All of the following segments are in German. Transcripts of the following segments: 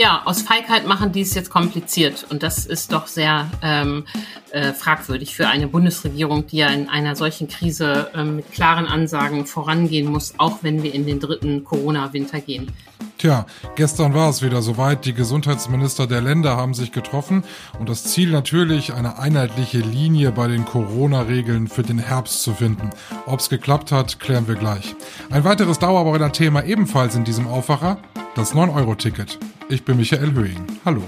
Ja, aus Feigheit machen die es jetzt kompliziert. Und das ist doch sehr ähm, äh, fragwürdig für eine Bundesregierung, die ja in einer solchen Krise äh, mit klaren Ansagen vorangehen muss, auch wenn wir in den dritten Corona-Winter gehen. Tja, gestern war es wieder soweit. Die Gesundheitsminister der Länder haben sich getroffen und das Ziel natürlich, eine einheitliche Linie bei den Corona-Regeln für den Herbst zu finden. Ob es geklappt hat, klären wir gleich. Ein weiteres Dauerbrenner-Thema ebenfalls in diesem Aufwacher, das 9-Euro-Ticket. Ich bin Michael Höhing. Hallo.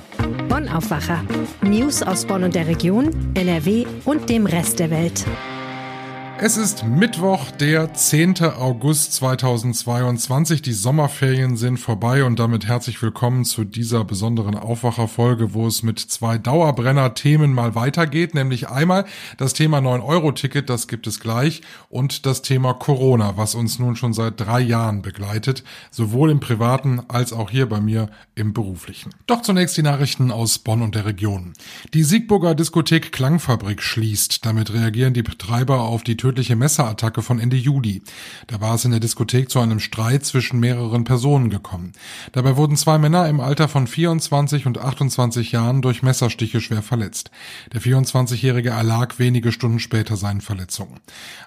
Bonn Aufwacher. News aus Bonn und der Region, NRW und dem Rest der Welt. Es ist Mittwoch, der 10. August 2022. Die Sommerferien sind vorbei und damit herzlich willkommen zu dieser besonderen Aufwacherfolge, wo es mit zwei Dauerbrenner-Themen mal weitergeht, nämlich einmal das Thema 9-Euro-Ticket, das gibt es gleich, und das Thema Corona, was uns nun schon seit drei Jahren begleitet, sowohl im privaten als auch hier bei mir im beruflichen. Doch zunächst die Nachrichten aus Bonn und der Region. Die Siegburger Diskothek Klangfabrik schließt. Damit reagieren die Betreiber auf die tödliche Messerattacke von Ende Juli. Da war es in der Diskothek zu einem Streit zwischen mehreren Personen gekommen. Dabei wurden zwei Männer im Alter von 24 und 28 Jahren durch Messerstiche schwer verletzt. Der 24-Jährige erlag wenige Stunden später seinen Verletzungen.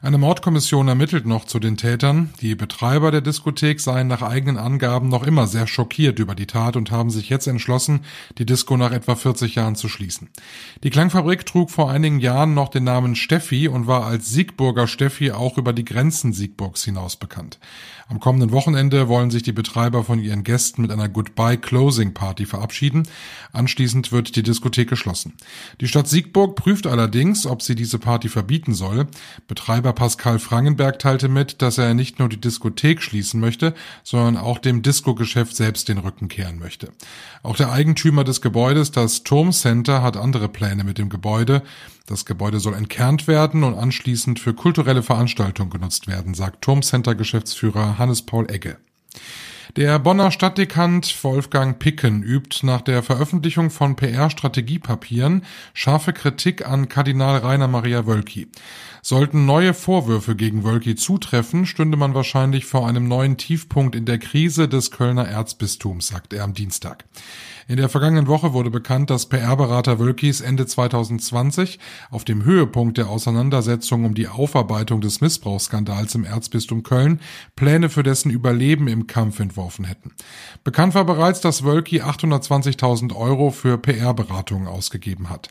Eine Mordkommission ermittelt noch zu den Tätern. Die Betreiber der Diskothek seien nach eigenen Angaben noch immer sehr schockiert über die Tat und haben sich jetzt entschlossen, die Disco nach etwa 40 Jahren zu schließen. Die Klangfabrik trug vor einigen Jahren noch den Namen Steffi und war als Siegburg Siegburger Steffi auch über die Grenzen Siegburgs hinaus bekannt. Am kommenden Wochenende wollen sich die Betreiber von ihren Gästen mit einer Goodbye Closing Party verabschieden. Anschließend wird die Diskothek geschlossen. Die Stadt Siegburg prüft allerdings, ob sie diese Party verbieten soll. Betreiber Pascal Frangenberg teilte mit, dass er nicht nur die Diskothek schließen möchte, sondern auch dem Disco-Geschäft selbst den Rücken kehren möchte. Auch der Eigentümer des Gebäudes, das Turmcenter, hat andere Pläne mit dem Gebäude. Das Gebäude soll entkernt werden und anschließend für kulturelle Veranstaltungen genutzt werden, sagt Turmcenter-Geschäftsführer Hannes-Paul Egge. Der Bonner Stadtdekant Wolfgang Picken übt nach der Veröffentlichung von PR-Strategiepapieren scharfe Kritik an Kardinal Rainer Maria Wölki. Sollten neue Vorwürfe gegen Wölki zutreffen, stünde man wahrscheinlich vor einem neuen Tiefpunkt in der Krise des Kölner Erzbistums, sagt er am Dienstag. In der vergangenen Woche wurde bekannt, dass PR-Berater Wölkis Ende 2020 auf dem Höhepunkt der Auseinandersetzung um die Aufarbeitung des Missbrauchsskandals im Erzbistum Köln Pläne für dessen Überleben im Kampf entworfen hätten. Bekannt war bereits, dass Wölki 820.000 Euro für PR-Beratungen ausgegeben hat.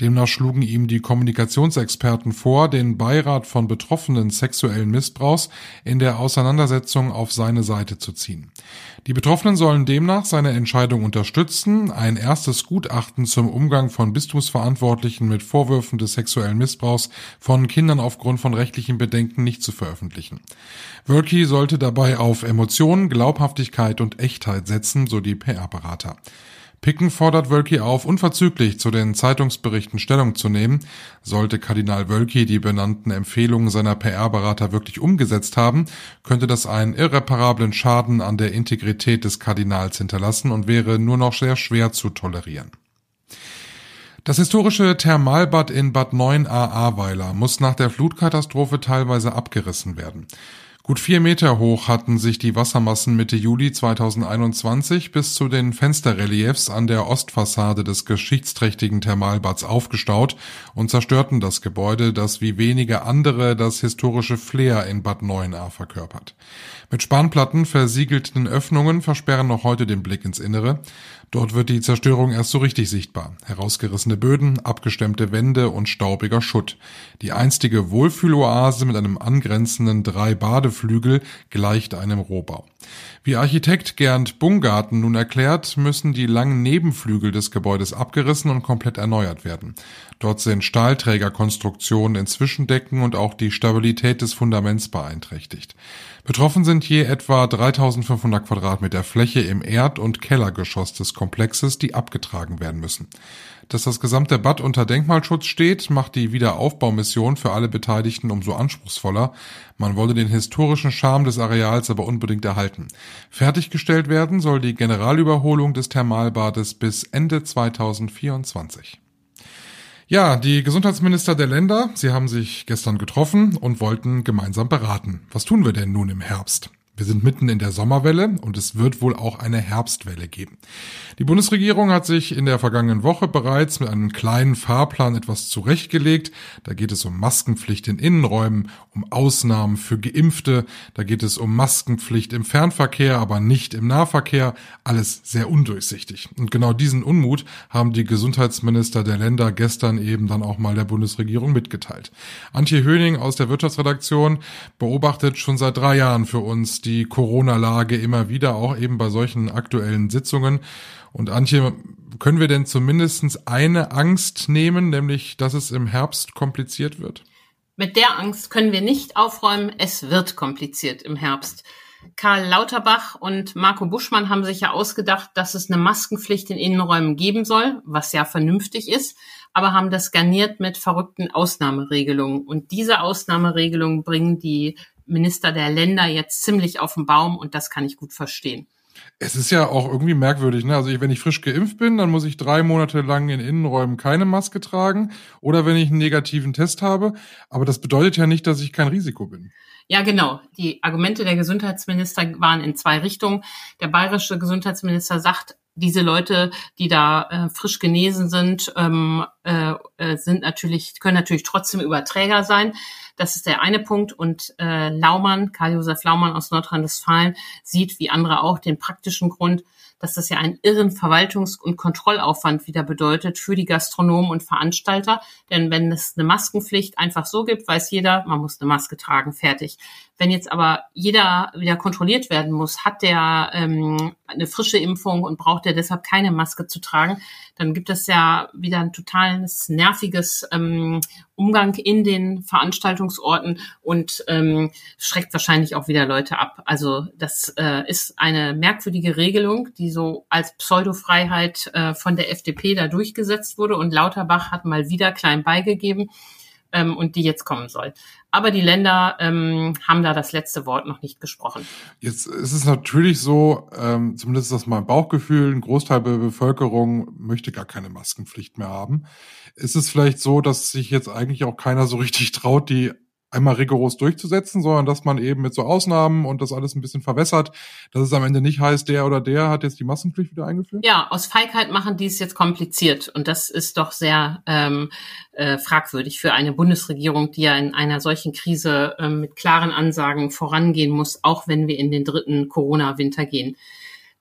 Demnach schlugen ihm die Kommunikationsexperten vor, den Beirat von Betroffenen sexuellen Missbrauchs in der Auseinandersetzung auf seine Seite zu ziehen. Die Betroffenen sollen demnach seine Entscheidung unterstützen, ein erstes Gutachten zum Umgang von Bistumsverantwortlichen mit Vorwürfen des sexuellen Missbrauchs von Kindern aufgrund von rechtlichen Bedenken nicht zu veröffentlichen. Wölki sollte dabei auf Emotionen, Glaubhaftigkeit und Echtheit setzen, so die PR-Berater. Picken fordert Wölki auf, unverzüglich zu den Zeitungsberichten Stellung zu nehmen. Sollte Kardinal Wölki die benannten Empfehlungen seiner PR-Berater wirklich umgesetzt haben, könnte das einen irreparablen Schaden an der Integrität des Kardinals hinterlassen und wäre nur noch sehr schwer zu tolerieren. Das historische Thermalbad in Bad 9a Ahrweiler muss nach der Flutkatastrophe teilweise abgerissen werden. Gut vier Meter hoch hatten sich die Wassermassen Mitte Juli 2021 bis zu den Fensterreliefs an der Ostfassade des geschichtsträchtigen Thermalbads aufgestaut und zerstörten das Gebäude, das wie wenige andere das historische Flair in Bad Neuenahr verkörpert. Mit Spanplatten versiegelten Öffnungen versperren noch heute den Blick ins Innere. Dort wird die Zerstörung erst so richtig sichtbar. Herausgerissene Böden, abgestemmte Wände und staubiger Schutt. Die einstige Wohlfühloase mit einem angrenzenden drei Badeflügel gleicht einem Rohbau. Wie Architekt Gernd Bungarten nun erklärt, müssen die langen Nebenflügel des Gebäudes abgerissen und komplett erneuert werden. Dort sind Stahlträgerkonstruktionen in Zwischendecken und auch die Stabilität des Fundaments beeinträchtigt. Betroffen sind je etwa 3500 Quadratmeter Fläche im Erd- und Kellergeschoss des Komplexes, die abgetragen werden müssen. Dass das gesamte Bad unter Denkmalschutz steht, macht die Wiederaufbaumission für alle Beteiligten umso anspruchsvoller. Man wolle den historischen Charme des Areals aber unbedingt erhalten. Fertiggestellt werden soll die Generalüberholung des Thermalbades bis Ende 2024. Ja, die Gesundheitsminister der Länder, sie haben sich gestern getroffen und wollten gemeinsam beraten. Was tun wir denn nun im Herbst? Wir sind mitten in der Sommerwelle und es wird wohl auch eine Herbstwelle geben. Die Bundesregierung hat sich in der vergangenen Woche bereits mit einem kleinen Fahrplan etwas zurechtgelegt. Da geht es um Maskenpflicht in Innenräumen, um Ausnahmen für Geimpfte, da geht es um Maskenpflicht im Fernverkehr, aber nicht im Nahverkehr. Alles sehr undurchsichtig. Und genau diesen Unmut haben die Gesundheitsminister der Länder gestern eben dann auch mal der Bundesregierung mitgeteilt. Antje Höning aus der Wirtschaftsredaktion beobachtet schon seit drei Jahren für uns die Corona-Lage immer wieder, auch eben bei solchen aktuellen Sitzungen. Und Antje, können wir denn zumindest eine Angst nehmen, nämlich, dass es im Herbst kompliziert wird? Mit der Angst können wir nicht aufräumen. Es wird kompliziert im Herbst. Karl Lauterbach und Marco Buschmann haben sich ja ausgedacht, dass es eine Maskenpflicht in Innenräumen geben soll, was ja vernünftig ist, aber haben das garniert mit verrückten Ausnahmeregelungen. Und diese Ausnahmeregelungen bringen die Minister der Länder jetzt ziemlich auf den Baum und das kann ich gut verstehen. Es ist ja auch irgendwie merkwürdig, ne? Also ich, wenn ich frisch geimpft bin, dann muss ich drei Monate lang in Innenräumen keine Maske tragen oder wenn ich einen negativen Test habe. Aber das bedeutet ja nicht, dass ich kein Risiko bin. Ja, genau. Die Argumente der Gesundheitsminister waren in zwei Richtungen. Der bayerische Gesundheitsminister sagt, diese Leute, die da äh, frisch genesen sind, ähm, äh, äh, sind natürlich, können natürlich trotzdem Überträger sein. Das ist der eine Punkt. Und äh, Laumann, Karl-Josef Laumann aus Nordrhein-Westfalen, sieht wie andere auch den praktischen Grund, dass das ja einen irren Verwaltungs- und Kontrollaufwand wieder bedeutet für die Gastronomen und Veranstalter. Denn wenn es eine Maskenpflicht einfach so gibt, weiß jeder, man muss eine Maske tragen, fertig. Wenn jetzt aber jeder wieder kontrolliert werden muss, hat der ähm, eine frische Impfung und braucht er deshalb keine Maske zu tragen, dann gibt es ja wieder ein totales nerviges ähm, Umgang in den Veranstaltungsorten und ähm, schreckt wahrscheinlich auch wieder Leute ab. Also das äh, ist eine merkwürdige Regelung, die so als Pseudofreiheit äh, von der FDP da durchgesetzt wurde und Lauterbach hat mal wieder klein beigegeben ähm, und die jetzt kommen soll. Aber die Länder ähm, haben da das letzte Wort noch nicht gesprochen. Jetzt ist es natürlich so, ähm, zumindest ist das mein Bauchgefühl, ein Großteil der Bevölkerung möchte gar keine Maskenpflicht mehr haben. Ist es vielleicht so, dass sich jetzt eigentlich auch keiner so richtig traut, die einmal rigoros durchzusetzen, sondern dass man eben mit so Ausnahmen und das alles ein bisschen verwässert, dass es am Ende nicht heißt, der oder der hat jetzt die Massenpflicht wieder eingeführt? Ja, aus Feigheit machen die es jetzt kompliziert und das ist doch sehr ähm, äh, fragwürdig für eine Bundesregierung, die ja in einer solchen Krise äh, mit klaren Ansagen vorangehen muss, auch wenn wir in den dritten Corona-Winter gehen.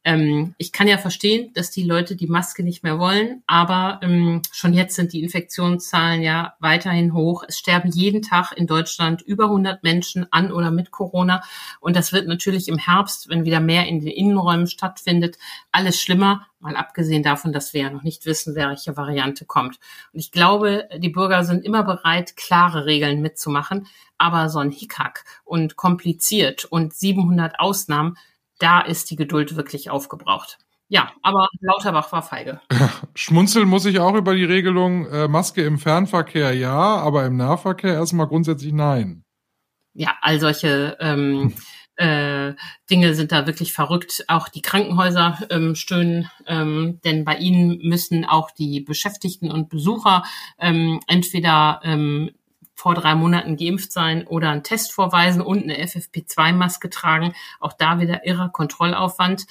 Ähm, ich kann ja verstehen, dass die Leute die Maske nicht mehr wollen, aber ähm, schon jetzt sind die Infektionszahlen ja weiterhin hoch. Es sterben jeden Tag in Deutschland über 100 Menschen an oder mit Corona. Und das wird natürlich im Herbst, wenn wieder mehr in den Innenräumen stattfindet, alles schlimmer. Mal abgesehen davon, dass wir ja noch nicht wissen, welche Variante kommt. Und ich glaube, die Bürger sind immer bereit, klare Regeln mitzumachen. Aber so ein Hickhack und kompliziert und 700 Ausnahmen, da ist die Geduld wirklich aufgebraucht. Ja, aber Lauterbach war feige. Schmunzeln muss ich auch über die Regelung äh, Maske im Fernverkehr ja, aber im Nahverkehr erstmal grundsätzlich nein. Ja, all solche ähm, äh, Dinge sind da wirklich verrückt. Auch die Krankenhäuser ähm, stöhnen, ähm, denn bei ihnen müssen auch die Beschäftigten und Besucher ähm, entweder ähm, vor drei Monaten geimpft sein oder einen Test vorweisen und eine FFP2-Maske tragen. Auch da wieder irrer Kontrollaufwand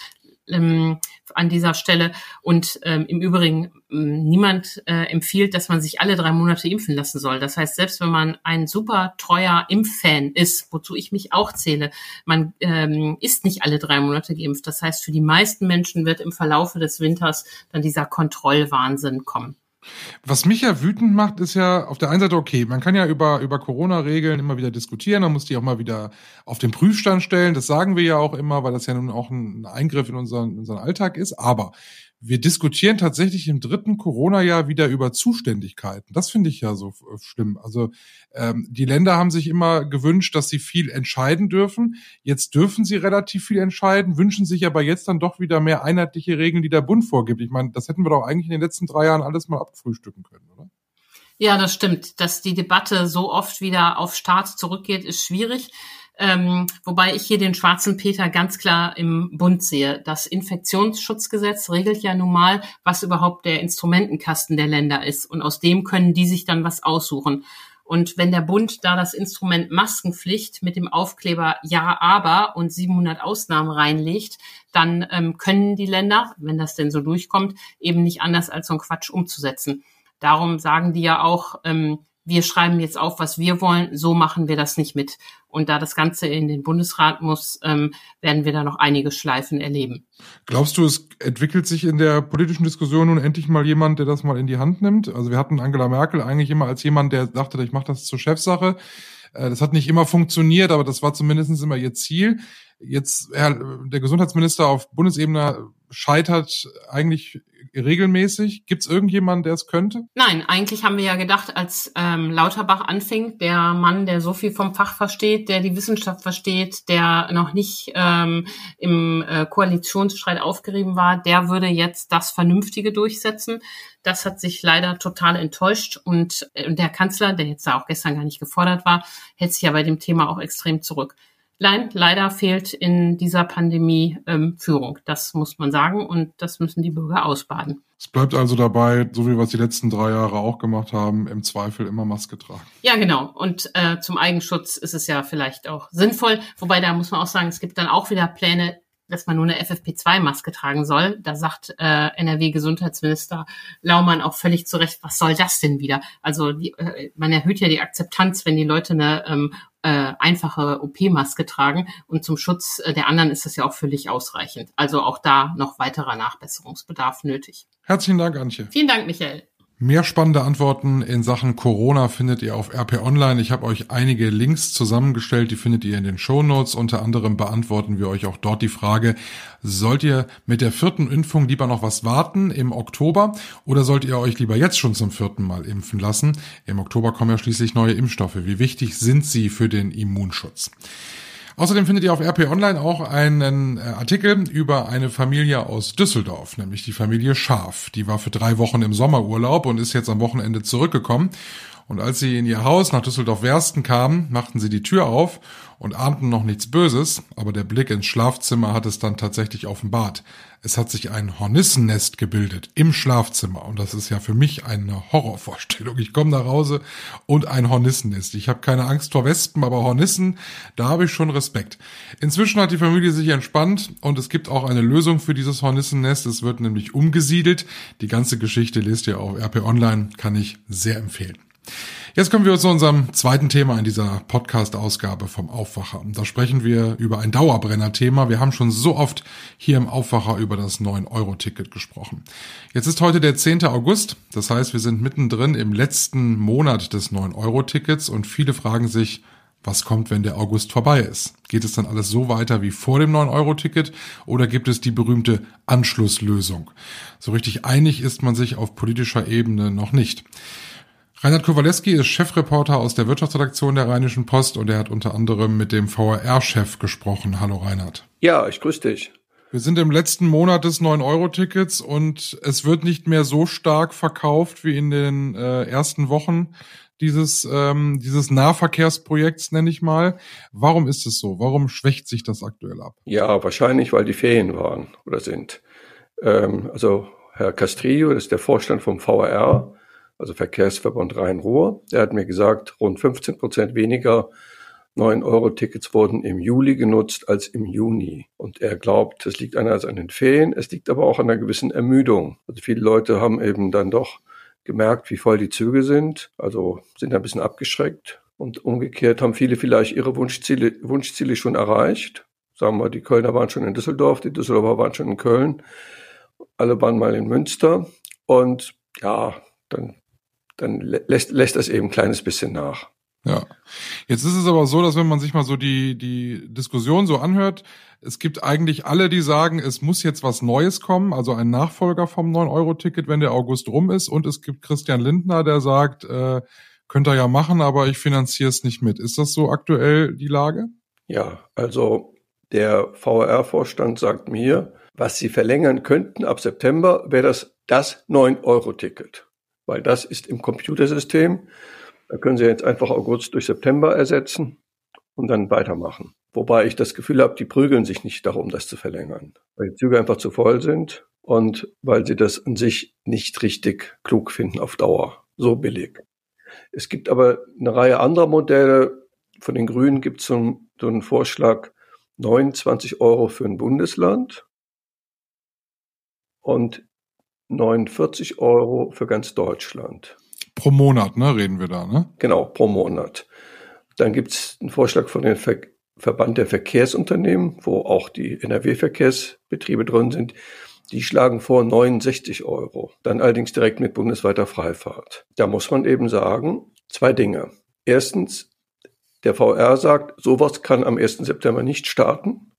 ähm, an dieser Stelle. Und ähm, im Übrigen, ähm, niemand äh, empfiehlt, dass man sich alle drei Monate impfen lassen soll. Das heißt, selbst wenn man ein super treuer Impffan ist, wozu ich mich auch zähle, man ähm, ist nicht alle drei Monate geimpft. Das heißt, für die meisten Menschen wird im Verlaufe des Winters dann dieser Kontrollwahnsinn kommen. Was mich ja wütend macht, ist ja auf der einen Seite okay, man kann ja über, über Corona-Regeln immer wieder diskutieren, man muss die auch mal wieder auf den Prüfstand stellen, das sagen wir ja auch immer, weil das ja nun auch ein Eingriff in unseren, in unseren Alltag ist, aber wir diskutieren tatsächlich im dritten Corona-Jahr wieder über Zuständigkeiten. Das finde ich ja so äh, schlimm. Also ähm, die Länder haben sich immer gewünscht, dass sie viel entscheiden dürfen. Jetzt dürfen sie relativ viel entscheiden, wünschen sich aber jetzt dann doch wieder mehr einheitliche Regeln, die der Bund vorgibt. Ich meine, das hätten wir doch eigentlich in den letzten drei Jahren alles mal abfrühstücken können, oder? Ja, das stimmt. Dass die Debatte so oft wieder auf Staat zurückgeht, ist schwierig. Ähm, wobei ich hier den schwarzen Peter ganz klar im Bund sehe. Das Infektionsschutzgesetz regelt ja nun mal, was überhaupt der Instrumentenkasten der Länder ist. Und aus dem können die sich dann was aussuchen. Und wenn der Bund da das Instrument Maskenpflicht mit dem Aufkleber Ja, aber und 700 Ausnahmen reinlegt, dann ähm, können die Länder, wenn das denn so durchkommt, eben nicht anders als so einen Quatsch umzusetzen. Darum sagen die ja auch, ähm, wir schreiben jetzt auf, was wir wollen, so machen wir das nicht mit. Und da das Ganze in den Bundesrat muss, ähm, werden wir da noch einige Schleifen erleben. Glaubst du, es entwickelt sich in der politischen Diskussion nun endlich mal jemand, der das mal in die Hand nimmt? Also wir hatten Angela Merkel eigentlich immer als jemand, der dachte, ich mache das zur Chefsache. Äh, das hat nicht immer funktioniert, aber das war zumindest immer ihr Ziel. Jetzt, Herr, der Gesundheitsminister auf Bundesebene scheitert eigentlich regelmäßig. Gibt es irgendjemanden, der es könnte? Nein, eigentlich haben wir ja gedacht, als ähm, Lauterbach anfing, der Mann, der so viel vom Fach versteht, der die Wissenschaft versteht, der noch nicht ähm, im äh, Koalitionsstreit aufgerieben war, der würde jetzt das Vernünftige durchsetzen. Das hat sich leider total enttäuscht und äh, der Kanzler, der jetzt da auch gestern gar nicht gefordert war, hält sich ja bei dem Thema auch extrem zurück. Nein, leider fehlt in dieser Pandemie ähm, Führung. Das muss man sagen und das müssen die Bürger ausbaden. Es bleibt also dabei, so wie wir es die letzten drei Jahre auch gemacht haben, im Zweifel immer Maske tragen. Ja, genau. Und äh, zum Eigenschutz ist es ja vielleicht auch sinnvoll. Wobei da muss man auch sagen, es gibt dann auch wieder Pläne, dass man nur eine FFP2-Maske tragen soll. Da sagt äh, NRW-Gesundheitsminister Laumann auch völlig zu Recht, was soll das denn wieder? Also die, äh, man erhöht ja die Akzeptanz, wenn die Leute eine ähm, äh, einfache OP-Maske tragen. Und zum Schutz äh, der anderen ist das ja auch völlig ausreichend. Also auch da noch weiterer Nachbesserungsbedarf nötig. Herzlichen Dank, Antje. Vielen Dank, Michael. Mehr spannende Antworten in Sachen Corona findet ihr auf RP Online. Ich habe euch einige Links zusammengestellt, die findet ihr in den Show Notes. Unter anderem beantworten wir euch auch dort die Frage, sollt ihr mit der vierten Impfung lieber noch was warten im Oktober oder sollt ihr euch lieber jetzt schon zum vierten Mal impfen lassen? Im Oktober kommen ja schließlich neue Impfstoffe. Wie wichtig sind sie für den Immunschutz? Außerdem findet ihr auf RP Online auch einen äh, Artikel über eine Familie aus Düsseldorf, nämlich die Familie Schaf. Die war für drei Wochen im Sommerurlaub und ist jetzt am Wochenende zurückgekommen. Und als sie in ihr Haus nach Düsseldorf-Wersten kamen, machten sie die Tür auf und ahnten noch nichts Böses, aber der Blick ins Schlafzimmer hat es dann tatsächlich offenbart. Es hat sich ein Hornissennest gebildet im Schlafzimmer und das ist ja für mich eine Horrorvorstellung. Ich komme nach Hause und ein Hornissennest. Ich habe keine Angst vor Wespen, aber Hornissen, da habe ich schon Respekt. Inzwischen hat die Familie sich entspannt und es gibt auch eine Lösung für dieses Hornissennest. Es wird nämlich umgesiedelt. Die ganze Geschichte lest ihr auf RP Online, kann ich sehr empfehlen. Jetzt kommen wir zu unserem zweiten Thema in dieser Podcast-Ausgabe vom Aufwacher. Da sprechen wir über ein Dauerbrenner-Thema. Wir haben schon so oft hier im Aufwacher über das 9-Euro-Ticket gesprochen. Jetzt ist heute der 10. August. Das heißt, wir sind mittendrin im letzten Monat des 9-Euro-Tickets und viele fragen sich, was kommt, wenn der August vorbei ist? Geht es dann alles so weiter wie vor dem 9-Euro-Ticket oder gibt es die berühmte Anschlusslösung? So richtig einig ist man sich auf politischer Ebene noch nicht. Reinhard Kowaleski ist Chefreporter aus der Wirtschaftsredaktion der Rheinischen Post und er hat unter anderem mit dem VRR-Chef gesprochen. Hallo Reinhard. Ja, ich grüße dich. Wir sind im letzten Monat des 9-Euro-Tickets und es wird nicht mehr so stark verkauft wie in den äh, ersten Wochen dieses, ähm, dieses Nahverkehrsprojekts, nenne ich mal. Warum ist es so? Warum schwächt sich das aktuell ab? Ja, wahrscheinlich, weil die Ferien waren oder sind. Ähm, also Herr Castrillo, das ist der Vorstand vom VRR, also Verkehrsverbund Rhein-Ruhr. Der hat mir gesagt, rund 15 Prozent weniger 9-Euro-Tickets wurden im Juli genutzt als im Juni. Und er glaubt, es liegt einerseits an den Ferien, es liegt aber auch an einer gewissen Ermüdung. Also viele Leute haben eben dann doch gemerkt, wie voll die Züge sind, also sind ein bisschen abgeschreckt. Und umgekehrt haben viele vielleicht ihre Wunschziele, Wunschziele schon erreicht. Sagen wir, die Kölner waren schon in Düsseldorf, die Düsseldorfer waren schon in Köln, alle waren mal in Münster. Und ja, dann dann lässt, lässt das eben ein kleines bisschen nach. Ja. Jetzt ist es aber so, dass wenn man sich mal so die, die Diskussion so anhört, es gibt eigentlich alle, die sagen, es muss jetzt was Neues kommen, also ein Nachfolger vom 9-Euro-Ticket, wenn der August rum ist. Und es gibt Christian Lindner, der sagt, äh, könnt ihr ja machen, aber ich finanziere es nicht mit. Ist das so aktuell die Lage? Ja, also der VR-Vorstand sagt mir, was sie verlängern könnten ab September, wäre das das 9-Euro-Ticket weil das ist im Computersystem. Da können Sie jetzt einfach August durch September ersetzen und dann weitermachen. Wobei ich das Gefühl habe, die prügeln sich nicht darum, das zu verlängern, weil die Züge einfach zu voll sind und weil sie das an sich nicht richtig klug finden auf Dauer. So billig. Es gibt aber eine Reihe anderer Modelle. Von den Grünen gibt es so, einen Vorschlag, 29 Euro für ein Bundesland und 49 Euro für ganz Deutschland. Pro Monat, ne, reden wir da, ne? Genau, pro Monat. Dann gibt es einen Vorschlag von dem Ver Verband der Verkehrsunternehmen, wo auch die NRW-Verkehrsbetriebe drin sind. Die schlagen vor 69 Euro. Dann allerdings direkt mit bundesweiter Freifahrt. Da muss man eben sagen, zwei Dinge. Erstens, der VR sagt, sowas kann am 1. September nicht starten,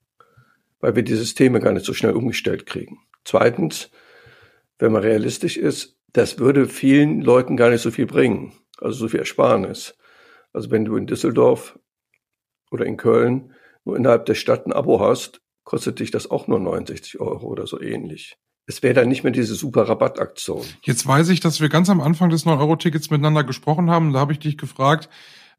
weil wir die Systeme gar nicht so schnell umgestellt kriegen. Zweitens, wenn man realistisch ist, das würde vielen Leuten gar nicht so viel bringen, also so viel Ersparnis. Also wenn du in Düsseldorf oder in Köln nur innerhalb der Stadt ein Abo hast, kostet dich das auch nur 69 Euro oder so ähnlich. Es wäre dann nicht mehr diese super Rabattaktion. Jetzt weiß ich, dass wir ganz am Anfang des 9-Euro-Tickets miteinander gesprochen haben. Da habe ich dich gefragt,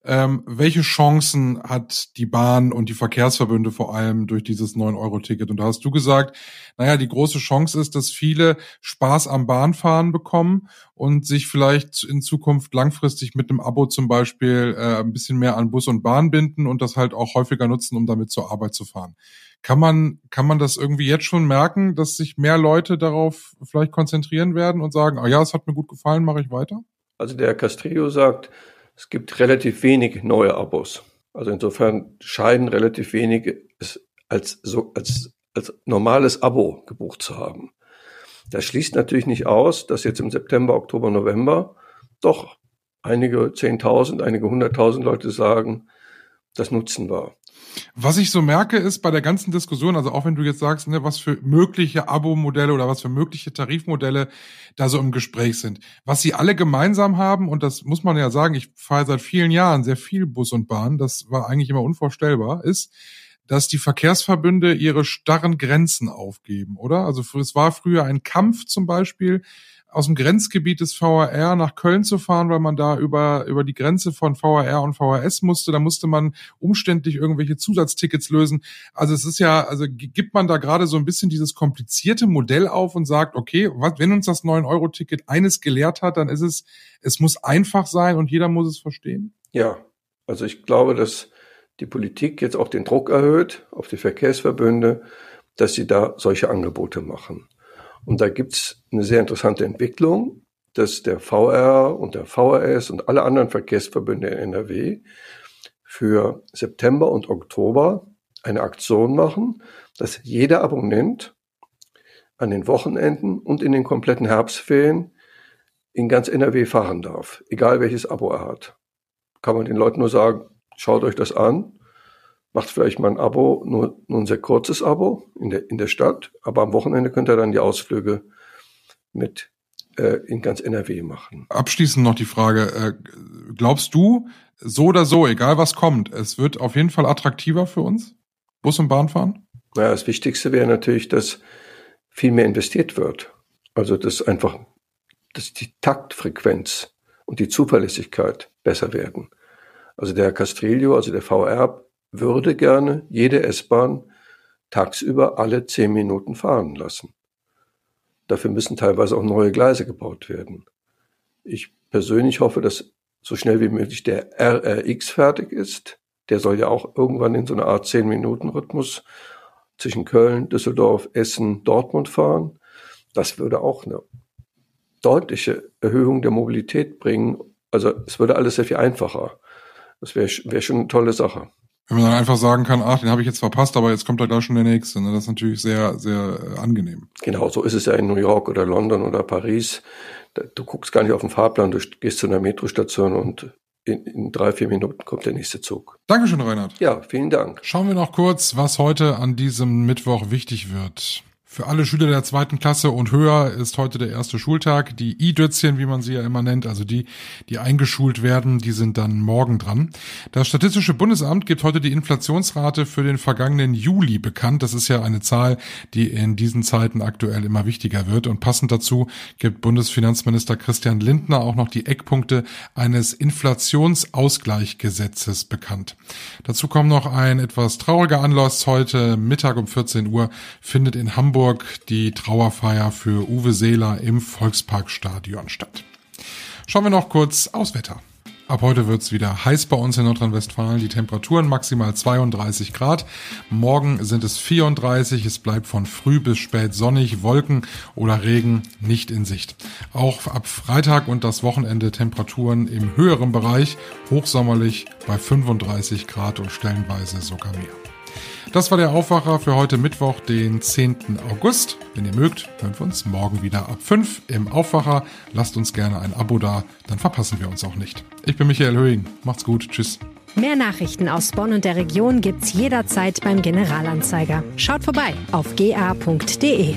ähm, welche Chancen hat die Bahn und die Verkehrsverbünde vor allem durch dieses 9-Euro-Ticket? Und da hast du gesagt, naja, die große Chance ist, dass viele Spaß am Bahnfahren bekommen und sich vielleicht in Zukunft langfristig mit einem Abo zum Beispiel äh, ein bisschen mehr an Bus und Bahn binden und das halt auch häufiger nutzen, um damit zur Arbeit zu fahren. Kann man, kann man das irgendwie jetzt schon merken, dass sich mehr Leute darauf vielleicht konzentrieren werden und sagen, ah ja, es hat mir gut gefallen, mache ich weiter? Also der Castrillo sagt, es gibt relativ wenig neue Abos. Also insofern scheinen relativ wenige es als, so, als, als normales Abo gebucht zu haben. Das schließt natürlich nicht aus, dass jetzt im September, Oktober, November doch einige Zehntausend, einige Hunderttausend Leute sagen, das nutzen wir. Was ich so merke, ist bei der ganzen Diskussion, also auch wenn du jetzt sagst, ne, was für mögliche Abo-Modelle oder was für mögliche Tarifmodelle da so im Gespräch sind, was sie alle gemeinsam haben, und das muss man ja sagen, ich fahre seit vielen Jahren sehr viel Bus und Bahn, das war eigentlich immer unvorstellbar, ist, dass die Verkehrsverbünde ihre starren Grenzen aufgeben, oder? Also es war früher ein Kampf zum Beispiel, aus dem Grenzgebiet des VRR nach Köln zu fahren, weil man da über, über die Grenze von VRR und VRS musste. Da musste man umständlich irgendwelche Zusatztickets lösen. Also es ist ja, also gibt man da gerade so ein bisschen dieses komplizierte Modell auf und sagt, okay, was, wenn uns das 9-Euro-Ticket eines gelehrt hat, dann ist es, es muss einfach sein und jeder muss es verstehen? Ja, also ich glaube, dass die Politik jetzt auch den Druck erhöht auf die Verkehrsverbünde, dass sie da solche Angebote machen. Und da gibt's eine sehr interessante Entwicklung, dass der VR und der VRS und alle anderen Verkehrsverbünde in NRW für September und Oktober eine Aktion machen, dass jeder Abonnent an den Wochenenden und in den kompletten Herbstferien in ganz NRW fahren darf, egal welches Abo er hat. Kann man den Leuten nur sagen, schaut euch das an macht vielleicht mal ein Abo, nur, nur ein sehr kurzes Abo in der, in der Stadt, aber am Wochenende könnt ihr dann die Ausflüge mit äh, in ganz NRW machen. Abschließend noch die Frage, äh, glaubst du, so oder so, egal was kommt, es wird auf jeden Fall attraktiver für uns, Bus und Bahn fahren? Naja, das Wichtigste wäre natürlich, dass viel mehr investiert wird. Also dass einfach, dass die Taktfrequenz und die Zuverlässigkeit besser werden. Also der Castrillo, also der VR, würde gerne jede S-Bahn tagsüber alle zehn Minuten fahren lassen. Dafür müssen teilweise auch neue Gleise gebaut werden. Ich persönlich hoffe, dass so schnell wie möglich der RRX fertig ist. Der soll ja auch irgendwann in so einer Art 10-Minuten-Rhythmus zwischen Köln, Düsseldorf, Essen, Dortmund fahren. Das würde auch eine deutliche Erhöhung der Mobilität bringen. Also es würde alles sehr viel einfacher. Das wäre wär schon eine tolle Sache. Wenn man dann einfach sagen kann, ach, den habe ich jetzt verpasst, aber jetzt kommt da gleich schon der nächste. Ne? Das ist natürlich sehr, sehr äh, angenehm. Genau, so ist es ja in New York oder London oder Paris. Du guckst gar nicht auf den Fahrplan, du gehst zu einer Metrostation und in, in drei, vier Minuten kommt der nächste Zug. Dankeschön, Reinhard. Ja, vielen Dank. Schauen wir noch kurz, was heute an diesem Mittwoch wichtig wird. Für alle Schüler der zweiten Klasse und höher ist heute der erste Schultag. Die I-Dötzchen, wie man sie ja immer nennt, also die, die eingeschult werden, die sind dann morgen dran. Das Statistische Bundesamt gibt heute die Inflationsrate für den vergangenen Juli bekannt. Das ist ja eine Zahl, die in diesen Zeiten aktuell immer wichtiger wird. Und passend dazu gibt Bundesfinanzminister Christian Lindner auch noch die Eckpunkte eines Inflationsausgleichgesetzes bekannt. Dazu kommt noch ein etwas trauriger Anlass. Heute Mittag um 14 Uhr findet in Hamburg Hamburg die Trauerfeier für Uwe Seeler im Volksparkstadion statt. Schauen wir noch kurz aus Wetter. Ab heute wird's wieder heiß bei uns in Nordrhein-Westfalen. Die Temperaturen maximal 32 Grad. Morgen sind es 34. Es bleibt von früh bis spät sonnig. Wolken oder Regen nicht in Sicht. Auch ab Freitag und das Wochenende Temperaturen im höheren Bereich. Hochsommerlich bei 35 Grad und stellenweise sogar mehr. Das war der Aufwacher für heute Mittwoch, den 10. August. Wenn ihr mögt, hören wir uns morgen wieder ab 5 im Aufwacher. Lasst uns gerne ein Abo da, dann verpassen wir uns auch nicht. Ich bin Michael Höhing. Macht's gut. Tschüss. Mehr Nachrichten aus Bonn und der Region gibt's jederzeit beim Generalanzeiger. Schaut vorbei auf ga.de.